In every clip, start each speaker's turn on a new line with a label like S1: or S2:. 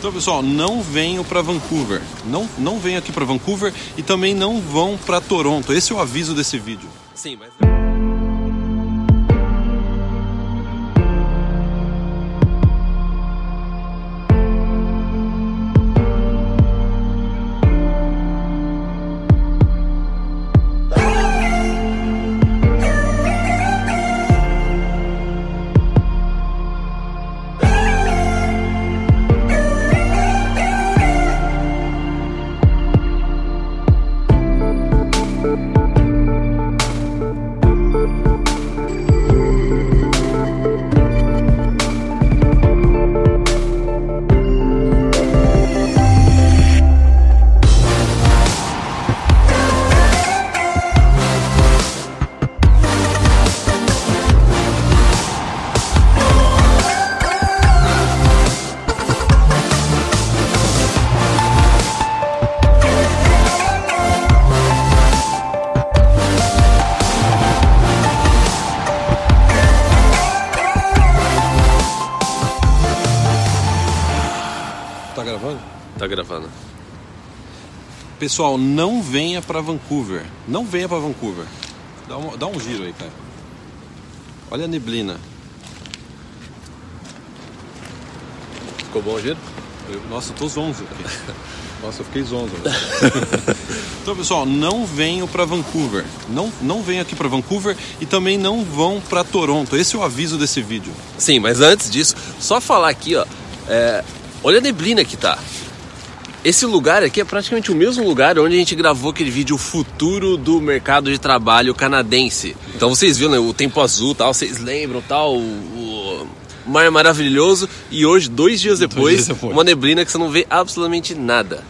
S1: Então, pessoal, não venham para Vancouver. Não, não venham aqui para Vancouver e também não vão para Toronto. Esse é o aviso desse vídeo.
S2: Sim, mas.
S1: Tá gravando. Pessoal, não venha para Vancouver. Não venha para Vancouver. Dá um, dá um giro aí, cara. Olha a neblina.
S2: Ficou bom o giro?
S1: Eu- nossa, eu tô zonzo aqui. Nossa, eu fiquei zonzo. então, pessoal, não venham para Vancouver. Não, não venham aqui para Vancouver e também não vão para Toronto. Esse é o aviso desse vídeo.
S2: Sim, mas antes disso, só falar aqui, ó. é, olha a neblina que tá. Esse lugar aqui é praticamente o mesmo lugar onde a gente gravou aquele vídeo Futuro do Mercado de Trabalho Canadense. Então vocês viram né, o tempo azul tal, vocês lembram tal, o, mar maravilhoso. E hoje, dois dias depois,
S1: dias depois.
S2: uma neblina que você não vê absolutamente nada.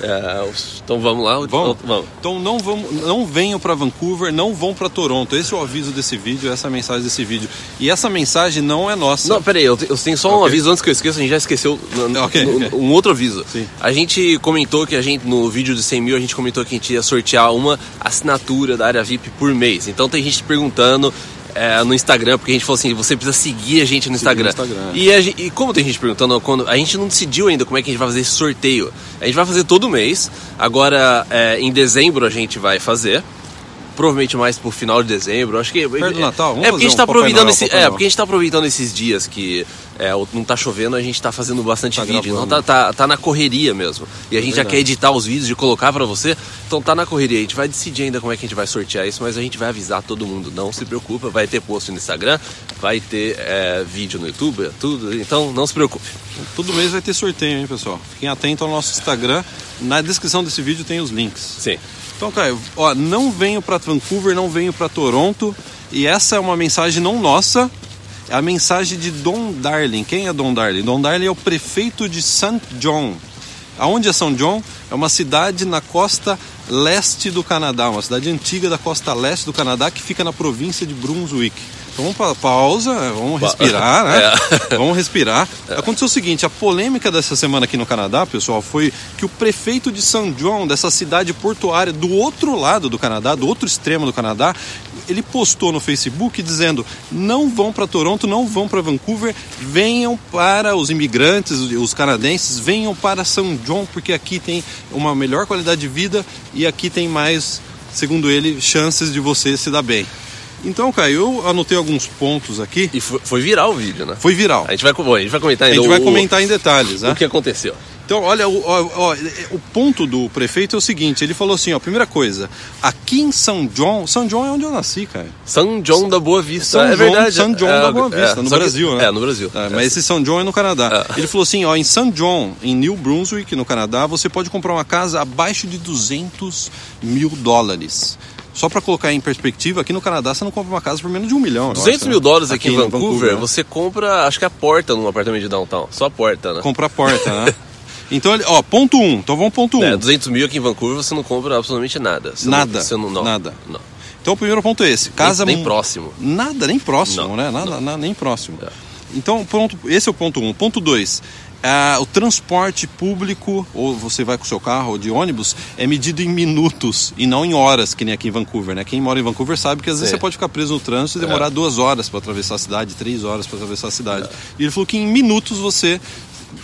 S2: É, então vamos lá?
S1: Vamos?
S2: vamos.
S1: Então não, vamos, não venham para Vancouver, não vão para Toronto. Esse é o aviso desse vídeo, essa é a mensagem desse vídeo. E essa mensagem não é nossa.
S2: Não, peraí, eu, eu tenho só um
S1: Ok.
S2: aviso antes que eu esqueça, a gente já esqueceu n- n-
S1: Ok,
S2: n-
S1: ok.
S2: um outro aviso.
S1: Sim.
S2: A gente comentou que a gente, no vídeo de 100 mil, a gente comentou que a gente ia sortear uma assinatura da área VIP por mês. Então tem gente perguntando é, no Instagram, porque a gente falou assim, você precisa seguir a gente no
S1: Seguir no
S2: Instagram.
S1: Instagram.
S2: E, a e como tem gente perguntando, quando, a gente não decidiu ainda como é que a gente vai fazer esse sorteio. A gente vai fazer todo mês. Agora, é, em dezembro a gente vai fazer. Provavelmente mais pro final de dezembro. Acho que.
S1: Perto do Natal? Vamos
S2: é porque a gente tá
S1: um
S2: aproveitando esse, É, porque a gente tá aproveitando esses dias que é, não tá chovendo, a gente tá fazendo bastante
S1: Tá
S2: vídeo.
S1: gravando.
S2: Então tá, tá, tá na correria mesmo. E a gente já quer editar os vídeos e colocar pra você. Então tá na correria. A gente vai decidir ainda como é que a gente vai sortear isso, mas a gente vai avisar todo mundo. Não se preocupa, vai ter post no Instagram, vai ter é, vídeo no YouTube, tudo. Então não se preocupe.
S1: Todo mês vai ter sorteio, hein, pessoal? Fiquem atentos ao nosso Instagram. Na descrição desse vídeo tem os links.
S2: Sim.
S1: Então, Caio, ó, não venho para Vancouver, não venho para Toronto. E essa é uma mensagem não nossa, é a mensagem de Don Darling. Quem é Don Darling? Don Darling é o prefeito de St. John. Aonde é São John? É uma cidade na costa leste do Canadá, uma cidade antiga da costa leste do Canadá que fica na província de Brunswick. Vamos para pausa, vamos respirar, né? Vamos respirar. Aconteceu o seguinte, a polêmica dessa semana aqui no Canadá, pessoal, foi que o prefeito de São John, dessa cidade portuária do outro lado do Canadá, do outro extremo do Canadá, ele postou no Facebook dizendo: "Não vão para Toronto, não vão para Vancouver, venham para os imigrantes, os canadenses, venham para São John, porque aqui tem uma melhor qualidade de vida e aqui tem mais, segundo ele, chances de você se dar bem." Então, Caio, eu anotei alguns pontos aqui.
S2: E foi, foi viral o vídeo, né?
S1: Foi viral.
S2: A gente vai, bom, a gente vai comentar
S1: A
S2: ainda
S1: gente vai
S2: o-
S1: comentar em detalhes, né?
S2: o que aconteceu.
S1: Então, olha, o, ó, ó, o ponto do prefeito é o seguinte: ele falou assim, ó, primeira coisa, aqui em São João, São João é onde eu nasci, cara.
S2: São John da Boa Vista.
S1: São
S2: é
S1: João,
S2: verdade.
S1: São João
S2: é,
S1: da Boa Vista,
S2: é,
S1: no
S2: só que-
S1: Brasil, né?
S2: É, no Brasil.
S1: É, mas esse São John é no Canadá.
S2: É.
S1: Ele falou assim, ó, em São John, em New Brunswick, no Canadá, você pode comprar uma casa abaixo de 200 mil dólares. Só para colocar em perspectiva, aqui no Canadá você não compra uma casa por menos de um milhão. eu
S2: 200
S1: acho,
S2: mil
S1: né?
S2: dólares aqui, em
S1: no
S2: Vancouver,
S1: né?
S2: você compra, acho que a porta num apartamento de downtown. Só a porta, né?
S1: compra a porta, né? Então, ó, ponto um. Então vamos ponto um.
S2: É, 200 mil aqui em Vancouver você não compra absolutamente nada. Você
S1: Nada,
S2: Não, você não, não,
S1: nada.
S2: Não.
S1: Então o primeiro ponto é esse. Casa
S2: nem
S1: mu-
S2: próximo.
S1: Nada, nem próximo,
S2: Não,
S1: né? Nada, na- nem próximo.
S2: É.
S1: Então, ponto, esse é o ponto um. Ponto dois. Ah, o transporte público, ou você vai com o seu carro ou de ônibus, é medido em minutos e não em horas, que nem aqui em Vancouver, né? Quem mora em Vancouver sabe que às vezes você pode ficar preso no trânsito e demorar duas horas para atravessar a cidade, três horas para atravessar a cidade.
S2: É.
S1: E ele falou que em minutos você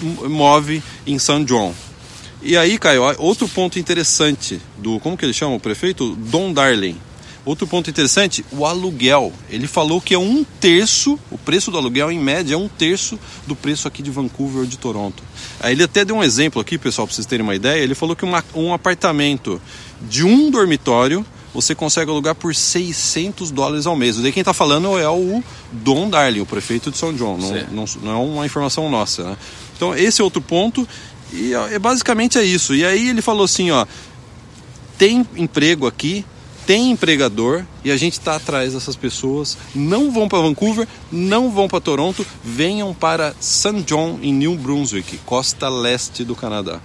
S1: move em São João. E aí, Caio, outro ponto interessante do. Como que ele chama o prefeito? Don Darling. Outro ponto interessante, o aluguel. Ele falou que é um terço, o preço do aluguel em média é um terço do preço aqui de Vancouver ou de Toronto. Aí ele até deu um exemplo aqui, pessoal, para vocês terem uma ideia. Ele falou que uma, um apartamento de um dormitório você consegue alugar por 600 dólares ao mês. Daí quem está falando é o Don Darling, o prefeito de São João. Não, não, não, é uma informação nossa. Né? Então esse é outro ponto. E é, basicamente é isso. E aí ele falou assim, ó, tem emprego aqui, tem empregador e a gente está atrás dessas pessoas. Não vão para Vancouver, não vão para Toronto, venham para St. John em New Brunswick, costa leste do Canadá.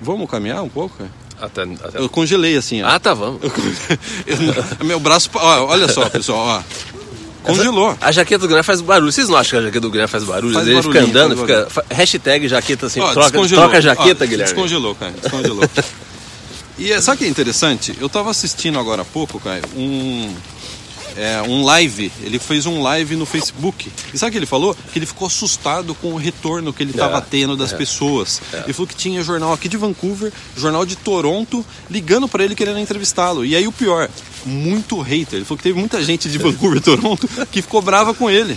S1: Vamos caminhar um pouco?
S2: Até, até...
S1: Eu congelei assim. Ó.
S2: Ah, tá, vamos.
S1: Eu, meu braço. Ó, olha só, pessoal. Ó. Congelou.
S2: A jaqueta do Guilherme faz barulho. Vocês não acham que a jaqueta do Guilherme faz barulho?
S1: Faz
S2: ele fica andando, fica. Hashtag jaqueta assim, ó, troca, troca a jaqueta, ó, Guilherme.
S1: Descongelou, cara. Descongelou. e é, sabe o que é interessante? Eu tava assistindo agora há pouco, cara, um é, um live. Ele fez um live no Facebook. E sabe o que ele falou? Que ele ficou assustado com o retorno que ele estava é, tendo das é, pessoas. É. Ele falou que tinha jornal aqui de Vancouver, jornal de Toronto, ligando para ele querendo entrevistá-lo. E aí o pior, muito hater. Ele falou que teve muita gente de Vancouver, Toronto, que ficou brava com ele.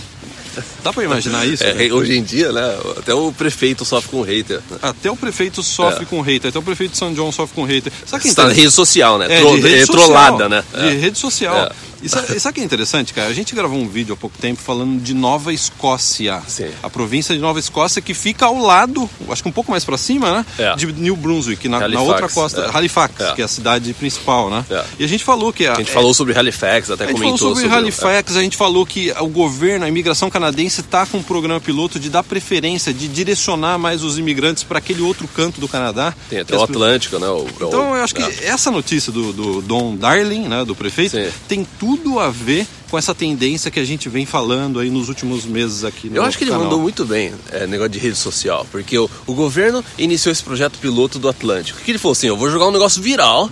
S1: Dá pra imaginar isso?
S2: É, né? hoje em dia, né? Até o prefeito sofre com hater.
S1: Até o prefeito sofre é. com hater. Até o prefeito de São João sofre com hater.
S2: Sabe quem Está na rede social, né? É, Tro rede é, social, trollada, né?
S1: De rede social. E sabe, o que é interessante, cara? A gente gravou um vídeo há pouco tempo falando de Nova Escócia. Sim. A província de Nova Escócia que fica ao lado, acho que um pouco mais para cima, né? É. De New Brunswick, na, na outra costa. É. Halifax, é. que é a cidade principal, né? É. E a gente falou que...
S2: A, a gente falou sobre Halifax, até comentou. A gente falou sobre,
S1: sobre Halifax, a gente falou que o governo, a imigração canadense está com um programa piloto de dar preferência, de direcionar mais os imigrantes para aquele outro canto do Canadá.
S2: Tem até o Atlântico, né? O,
S1: então, eu acho que é. essa notícia do, do Don Darling, né, do prefeito, Sim. tem tudo tudo a ver com essa tendência que a gente vem falando aí nos últimos meses aqui no
S2: Eu acho que ele mandou muito bem é, negócio de rede social, porque o, o governo iniciou esse projeto piloto do Atlântico. Que ele falou assim: eu vou jogar um negócio viral.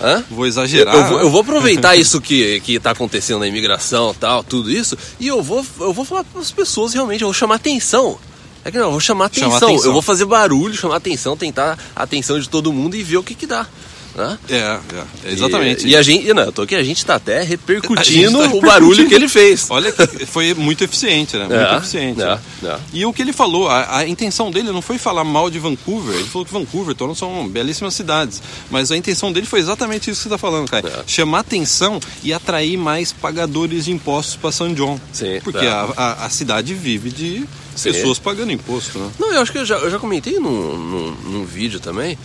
S1: Hã? Vou exagerar.
S2: Eu, eu, vou, eu vou, aproveitar isso que que está acontecendo na imigração, tal, tudo isso, e eu vou eu vou falar para as pessoas realmente, eu vou chamar atenção. É que não, eu vou chamar atenção. chamar atenção. Eu vou fazer barulho, chamar atenção, tentar a atenção de todo mundo e ver o que que dá. Né?
S1: É, é, exatamente.
S2: E, e, a gente, não, eu tô aqui, a gente tá até repercutindo, tá o barulho que ele fez.
S1: Olha, foi muito eficiente, né? Muito é, eficiente. É, é. E o que ele falou, a, a, intenção dele não foi falar mal de Vancouver, ele falou que Vancouver, Toronto são belíssimas cidades, mas a intenção dele foi exatamente isso que você tá falando, cara. É. Chamar atenção e atrair mais pagadores de impostos para São John. Sim, porque é. a, a, a cidade vive de pessoas pagando imposto, né?
S2: Não, eu acho que eu já, eu já comentei num, num, num vídeo também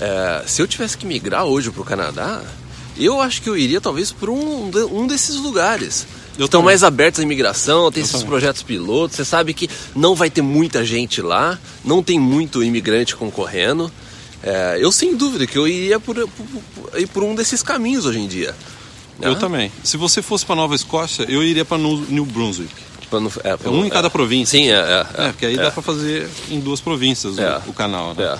S2: é, se eu tivesse que migrar hoje para o Canadá, eu acho que eu iria talvez para um, um desses lugares. Eu Estão mais abertos à imigração, tem eu esses também. projetos pilotos. Você sabe que não vai ter muita gente lá, não tem muito imigrante concorrendo. É, eu sem dúvida que eu iria por, por, por um desses caminhos hoje em dia.
S1: Eu ah. também. Se você fosse para Nova Escócia, eu iria para New Brunswick. É, é, um em cada província.
S2: Sim, é. É,
S1: é porque aí dá para fazer em duas províncias o, o, canal. Né?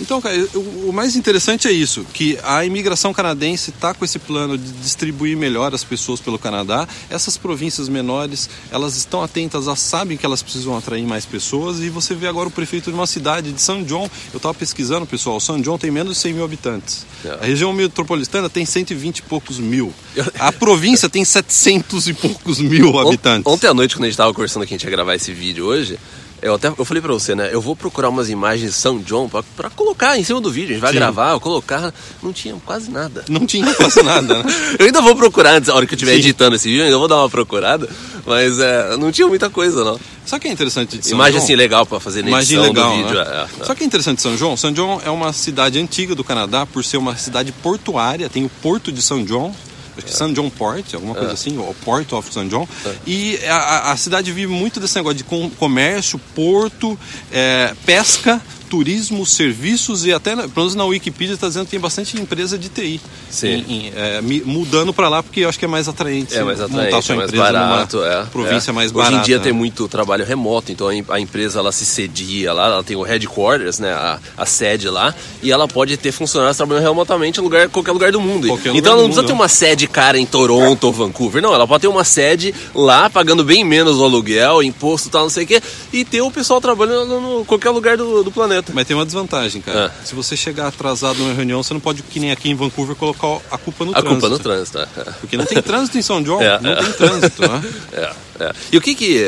S1: Então, cara, o mais interessante é isso, que a imigração canadense está com esse plano de distribuir melhor as pessoas pelo Canadá. Essas províncias menores, elas estão atentas, elas sabem que elas precisam atrair mais pessoas e você vê agora o prefeito de uma cidade de São John. Eu estava pesquisando, pessoal, São John tem menos de 100 mil habitantes. É. A região metropolitana tem 120 e poucos mil. A província tem 700 e poucos mil habitantes.
S2: Ontem à noite, quando a gente estava conversando que a gente ia gravar esse vídeo hoje, eu até eu falei pra você, né? Eu vou procurar umas imagens de São John pra, pra colocar em cima do vídeo. A gente vai Sim. gravar, eu colocar. Não tinha quase nada.
S1: Não tinha quase nada, né?
S2: eu ainda vou procurar antes, a hora que eu estiver editando esse vídeo, eu ainda vou dar uma procurada. Mas é, não tinha muita coisa, não.
S1: O que é interessante de São
S2: Imagem
S1: João?
S2: assim legal para fazer na Imagem legal, do vídeo. Né? É,
S1: é. O que é interessante de São João? São João é uma cidade antiga do Canadá por ser uma cidade portuária. Tem o Porto de São João, acho que St. John Port, alguma coisa é. assim, o Port of St. John. É. E a, a, cidade vive muito desse negócio de comércio, porto, é, pesca, turismo, serviços e até, pelo menos na Wikipedia, está dizendo que tem bastante empresa de TI.
S2: Sim.
S1: Em, em, é, mudando para lá porque eu acho que é mais atraente.
S2: É mais atraente,
S1: montar sua
S2: é mais
S1: empresa
S2: barato, é,
S1: província
S2: é.
S1: mais
S2: Hoje
S1: barata.
S2: em dia tem
S1: né?
S2: muito trabalho remoto, então a em- empresa ela se cedia lá, ela tem o headquarters, né, a, a sede lá, e ela pode ter funcionários trabalhando remotamente em lugar, qualquer lugar do mundo.
S1: Qualquer
S2: então ela não precisa
S1: mundo,
S2: ter
S1: né?
S2: uma sede cara em Toronto ou Vancouver, não, ela pode ter uma sede lá, pagando bem menos o aluguel, imposto e tal, não sei o quê, e ter o pessoal trabalhando no qualquer lugar do, do planeta.
S1: Mas tem uma desvantagem, cara.
S2: Ah.
S1: Se você chegar atrasado numa reunião, você não pode, que nem aqui em Vancouver, colocar a culpa no
S2: A
S1: trânsito.
S2: culpa no trânsito, é.
S1: Porque não tem trânsito em São João,
S2: É,
S1: não
S2: é.
S1: tem trânsito, né?
S2: É, é. E o que que.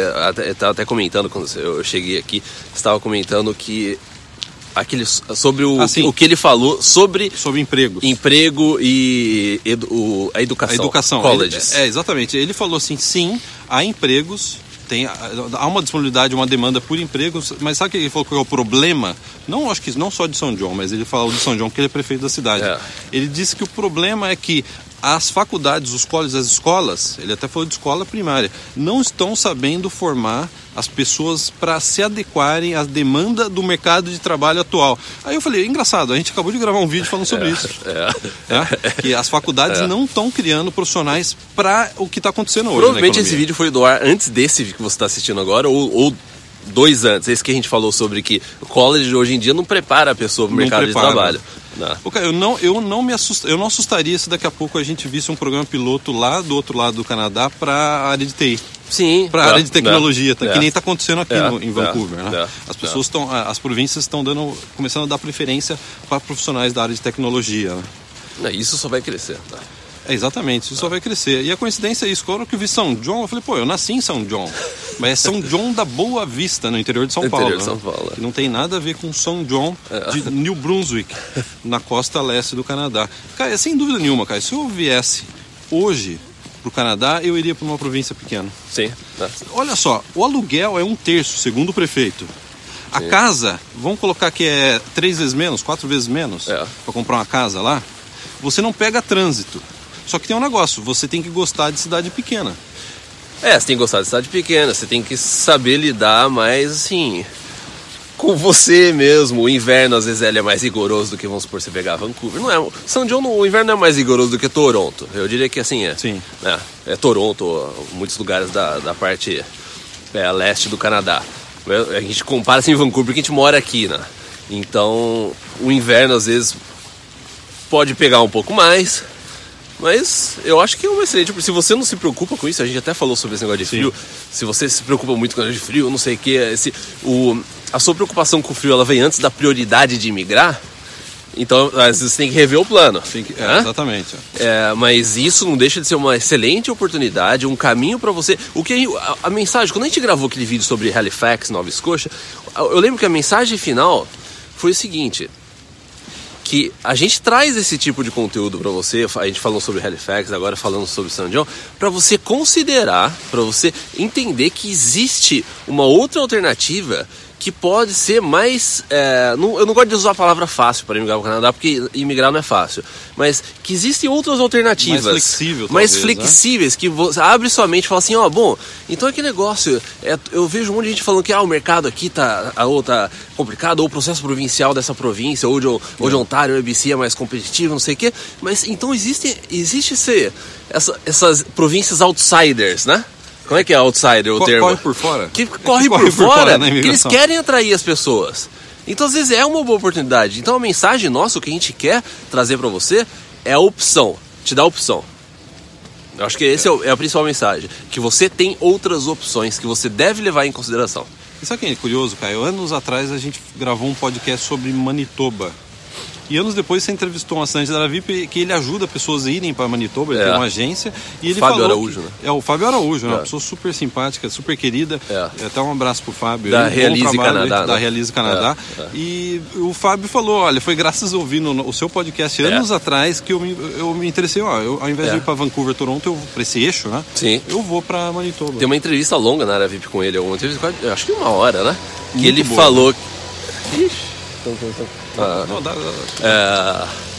S2: Tava até comentando quando eu cheguei aqui, estava comentando que. Aquele, sobre o,
S1: Ah, sim.
S2: o que ele falou sobre
S1: Sobre empregos.
S2: emprego e edu- o- a educação.
S1: A educação.
S2: Colleges.
S1: Ele- é, exatamente. Ele falou assim, sim, há empregos, tem, há uma disponibilidade, uma demanda por empregos, mas sabe o que ele falou que é o problema? Não, acho que não só de São João, mas ele falou de São João porque ele é prefeito da cidade.
S2: É.
S1: Ele disse que o problema é que as faculdades, os colleges, as escolas, ele até falou de escola primária, não estão sabendo formar as pessoas para se adequarem à demanda do mercado de trabalho atual. Aí eu falei, engraçado, a gente acabou de gravar um vídeo falando sobre isso.
S2: É.
S1: né? Que as faculdades não estão criando profissionais para o que está acontecendo hoje.
S2: Provavelmente esse vídeo foi do ar antes desse que você está assistindo agora, ou, ou dois antes. Esse que a gente falou sobre que o college hoje em dia não prepara a pessoa para o mercado
S1: prepara.
S2: de trabalho. Não.
S1: Eu não, eu não me assust... eu não assustaria se daqui a pouco a gente visse um programa piloto lá do outro lado do Canadá para a área de TI.
S2: Sim.
S1: Para a
S2: é,
S1: área de tecnologia, tá?
S2: é.
S1: que nem está acontecendo aqui
S2: É,
S1: no- em Vancouver. né? As pessoas estão, as províncias estão dando, começando a dar preferência para profissionais da área de tecnologia. né?
S2: Isso só vai crescer. tá?
S1: É, exatamente, isso só vai crescer. E a coincidência é isso, quando eu vi São João, eu falei, pô, eu nasci em São João. Mas é São João da Boa Vista, no interior de São
S2: Interior
S1: Paulo.
S2: de
S1: né?
S2: São Paulo, é.
S1: Que não tem nada a ver com São João de New Brunswick, na costa leste do Canadá. Cara, sem dúvida nenhuma, cara, se eu viesse hoje pro Canadá, eu iria para uma província pequena.
S2: Sim. né?
S1: Olha só, o aluguel é um terço, segundo o prefeito. A casa, vamos colocar que é três vezes menos, quatro vezes menos,
S2: É.
S1: para comprar uma casa lá. Você não pega trânsito. Só que tem um negócio, você tem que gostar de cidade pequena.
S2: É, você tem que gostar de cidade pequena, você tem que saber lidar mais assim com você mesmo. O inverno às vezes ele é mais rigoroso do que vamos supor você pegar Vancouver. Não é, São John o inverno não é mais rigoroso do que Toronto. Eu diria que assim é.
S1: Sim.
S2: É, é Toronto, muitos lugares da, da parte é, leste do Canadá. A gente compara assim Vancouver porque a gente mora aqui, né? Então o inverno às vezes pode pegar um pouco mais. Mas eu acho que é uma excelente. Se você não se preocupa com isso, a gente até falou sobre esse negócio de
S1: Sim.
S2: frio. Se você se preocupa muito com o negócio de frio, não sei o que, esse, o, a sua preocupação com o frio ela vem antes da prioridade de imigrar. Então, às vezes você tem que rever o plano.
S1: Que- é,
S2: né?
S1: exatamente.
S2: É, mas isso não deixa de ser uma excelente oportunidade, um caminho para você. O que a, a mensagem, quando a gente gravou aquele vídeo sobre Halifax, Nova Escócia, eu lembro que a mensagem final foi o seguinte: que a gente traz esse tipo de conteúdo para você, a gente falou sobre Halifax, agora falando sobre São John, para você considerar, para você entender que existe uma outra alternativa que pode ser mais. é, não- eu não gosto de usar a palavra fácil para imigrar para o Canadá, porque imigrar não é fácil. Mas que existem outras alternativas.
S1: Mais flexível,
S2: Mais
S1: talvez, né?
S2: flexíveis, que você abre sua mente e fala assim, ó, bom, então é que negócio. é, eu vejo um monte de gente falando que ah, o mercado aqui tá, a, ou tá complicado, ou o processo provincial dessa província, ou de, ou de Ontário, o ABC é mais competitivo, não sei o quê. Mas então existe, existe esse, essa- essas províncias outsiders, né? Como é que é outsider o
S1: Co-
S2: termo?
S1: corre por fora.
S2: Que corre,
S1: que
S2: por,
S1: corre por
S2: fora,
S1: fora na
S2: que eles querem atrair as pessoas. Então, às vezes, é uma boa oportunidade. Então, a mensagem nossa, o que a gente quer trazer para você é a opção. Te dá opção. Eu acho que essa é, é a principal mensagem. Que você tem outras opções que você deve levar em consideração.
S1: E sabe o que é curioso, Caio? Anos atrás a gente gravou um podcast sobre Manitoba. E anos depois você entrevistou um assinante da VIP que ele ajuda pessoas a irem para Manitoba, ele
S2: É.
S1: tem uma agência. E ele
S2: Fábio
S1: falou
S2: Araújo,
S1: que-
S2: né?
S1: É, o Fábio Araújo, né?
S2: É.
S1: uma pessoa super simpática, super querida.
S2: É.
S1: Até um abraço pro Fábio.
S2: Da
S1: bom
S2: Realize Canadá,
S1: dentro Da
S2: né?
S1: Realize Canadá.
S2: É, é.
S1: E o Fábio falou, olha, foi graças a ouvir no, o seu podcast anos atrás que eu me, eu me interessei, ó, eu, ao invés
S2: É.
S1: de ir para Vancouver, Toronto, eu para esse eixo, né?
S2: Sim.
S1: Eu vou para Manitoba.
S2: Tem uma entrevista longa na área VIP com ele, uma entrevista acho que uma hora, né? Que ele
S1: boa.
S2: falou. Ixi.
S1: Não, dá- dá- dá.
S2: é,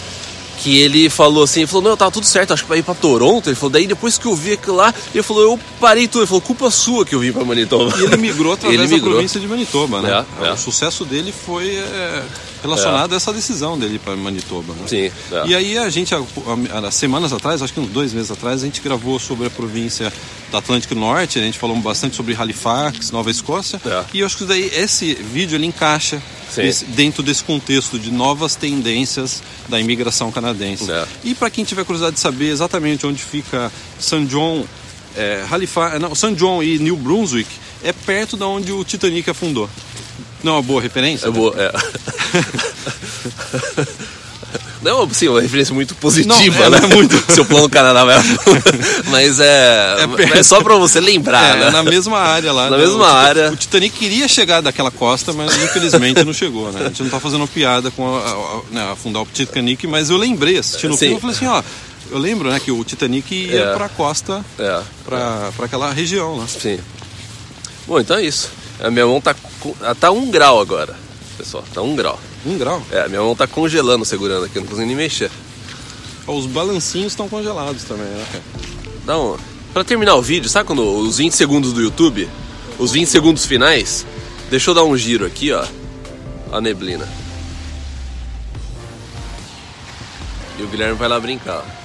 S2: que ele falou assim, ele falou, não, tava tudo certo, acho que vai ir pra Toronto. Ele falou, daí depois que eu vi aquilo lá, ele falou, eu parei tudo. Ele falou, culpa sua que eu vim pra Manitoba.
S1: E ele migrou através
S2: Ele migrou.
S1: da província de Manitoba, né?
S2: É, é.
S1: O sucesso dele foi é, relacionado a essa decisão dele para Manitoba. Né?
S2: Sim, é.
S1: E aí a gente, há, semanas atrás, acho que uns dois meses atrás, a gente gravou sobre a província do Atlântico Norte, a gente falou bastante sobre Halifax, Nova Escócia.
S2: É.
S1: E eu acho que daí esse vídeo ele encaixa
S2: Sim.
S1: esse- dentro desse contexto de novas tendências da imigração canadense.
S2: É.
S1: E para quem tiver curiosidade de saber exatamente onde fica St. John, é, Halifax, não, St. John e New Brunswick, é perto da onde o Titanic afundou. Não é uma boa referência?
S2: Eu vou, é. Não, sim, uma referência muito positiva,
S1: Não, é,
S2: né?
S1: é muito.
S2: Seu plano Canadá vai. Mas é.
S1: É.
S2: É, só pra você lembrar,
S1: É,
S2: né?
S1: na mesma área lá.
S2: Na
S1: né?
S2: mesma
S1: o,
S2: área.
S1: O Titanic queria chegar daquela costa, mas infelizmente não chegou, né? A gente não tá fazendo piada com a, a- a- né, afundar o Titanic, mas eu lembrei, assistindo o filme, eu falei assim, ó, eu lembro, né, que o Titanic ia
S2: É.
S1: pra costa,
S2: É.
S1: pra, pra aquela região lá.
S2: Sim. Bom, então é isso. A minha mão tá, tá um grau agora, pessoal. Tá um grau.
S1: Um grau.
S2: É, minha mão tá congelando segurando aqui, eu não consigo nem mexer.
S1: Ó, Os balancinhos estão congelados também, né, cara?
S2: Então, pra terminar o vídeo, sabe quando os 20 segundos do YouTube, os 20 segundos finais, deixa eu dar um giro aqui, ó. A neblina. E o Guilherme vai lá brincar. ó.